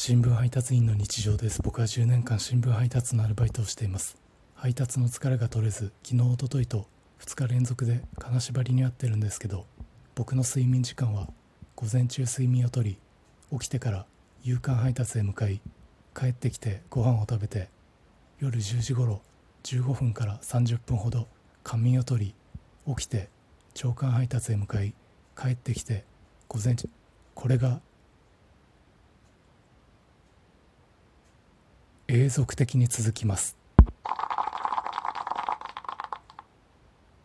新聞配達員の日常です。僕は10年間新聞配達のアルバイトをしています。配達の疲れが取れず昨日おとといと2日連続で金縛りに遭ってるんですけど僕の睡眠時間は午前中睡眠をとり起きてから夕刊配達へ向かい帰ってきてご飯を食べて夜10時頃15分から30分ほど仮眠をとり起きて朝刊配達へ向かい帰ってきて午前中これが永続的に続きます。